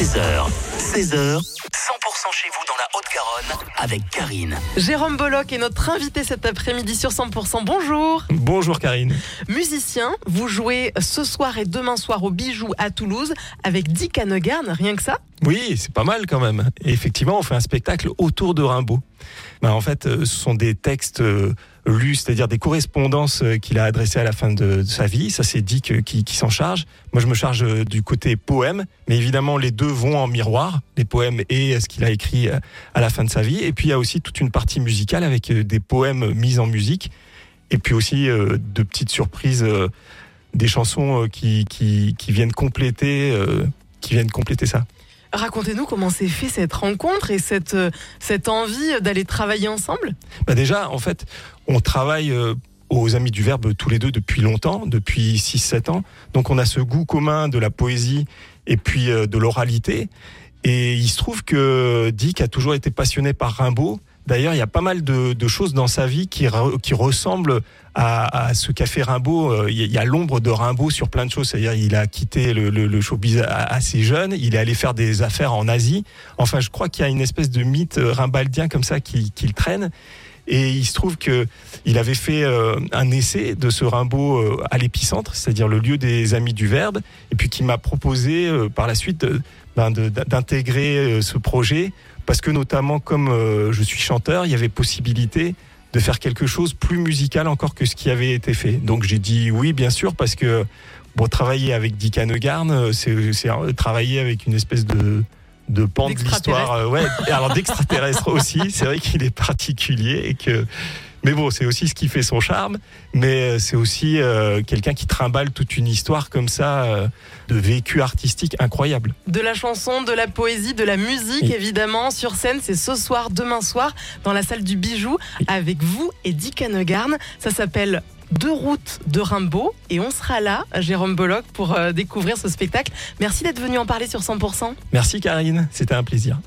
16h, 16h, 100% chez vous dans la Haute-Garonne avec Karine. Jérôme Bolloc est notre invité cet après-midi sur 100%. Bonjour. Bonjour Karine. Musicien, vous jouez ce soir et demain soir au Bijou à Toulouse avec Dick Hanegarn, rien que ça? Oui, c'est pas mal quand même. Et effectivement, on fait un spectacle autour de Rimbaud. Ben, en fait, euh, ce sont des textes euh, lus, c'est-à-dire des correspondances euh, qu'il a adressées à la fin de, sa vie. Ça, c'est Dick qui, s'en charge. Moi, je me charge du côté poème, mais évidemment, les deux vont en miroir, les poèmes et ce qu'il a écrit à la fin de sa vie. Et puis, il y a aussi toute une partie musicale avec des poèmes mis en musique, et puis aussi de petites surprises, des chansons qui viennent compléter, qui viennent compléter ça. Racontez-nous comment s'est fait cette rencontre et cette, euh, cette envie d'aller travailler ensemble bah Déjà, en fait, on travaille euh, aux Amis du Verbe tous les deux depuis longtemps, depuis 6-7 ans. Donc on a ce goût commun de la poésie et puis euh, de l'oralité. Et il se trouve que Dick a toujours été passionné par Rimbaud D'ailleurs, il y a pas mal de, choses dans sa vie qui, qui ressemblent à, ce qu'a fait Rimbaud. Euh, il y a l'ombre de Rimbaud sur plein de choses. C'est-à-dire, il a quitté le, le, showbiz assez jeune. Il est allé faire des affaires en Asie. Enfin, je crois qu'il y a une espèce de mythe rimbaldien comme ça qu'il qui traîne. Et il se trouve que il avait fait euh, un essai de ce Rimbaud euh, à l'épicentre, c'est-à-dire le lieu des Amis du Verbe, et puis qui m'a proposé par la suite ben, d'intégrer ce projet parce que notamment comme euh, je suis chanteur, il y avait possibilité de faire quelque chose plus musical encore que ce qui avait été fait. Donc j'ai dit oui, bien sûr, parce que bon, travailler avec Dick Hanegarn, euh, c'est travailler avec une espèce de de pan de l'histoire, ouais, alors d'extraterrestre aussi. C'est vrai qu'il est particulier et que mais bon, c'est aussi ce qui fait son charme. Mais euh, c'est aussi euh, quelqu'un qui trimballe toute une histoire comme ça euh, de vécu artistique incroyable. De la chanson, de la poésie, de la musique, évidemment. Sur scène, c'est ce soir, demain soir, dans la salle du Bijou, avec vous et Dick Hanegarn. Ça s'appelle deux routes de Rimbaud et on sera là, Jérôme Bollock, pour euh, découvrir ce spectacle. Merci d'être venu en parler sur 100%. Merci Karine, c'était un plaisir.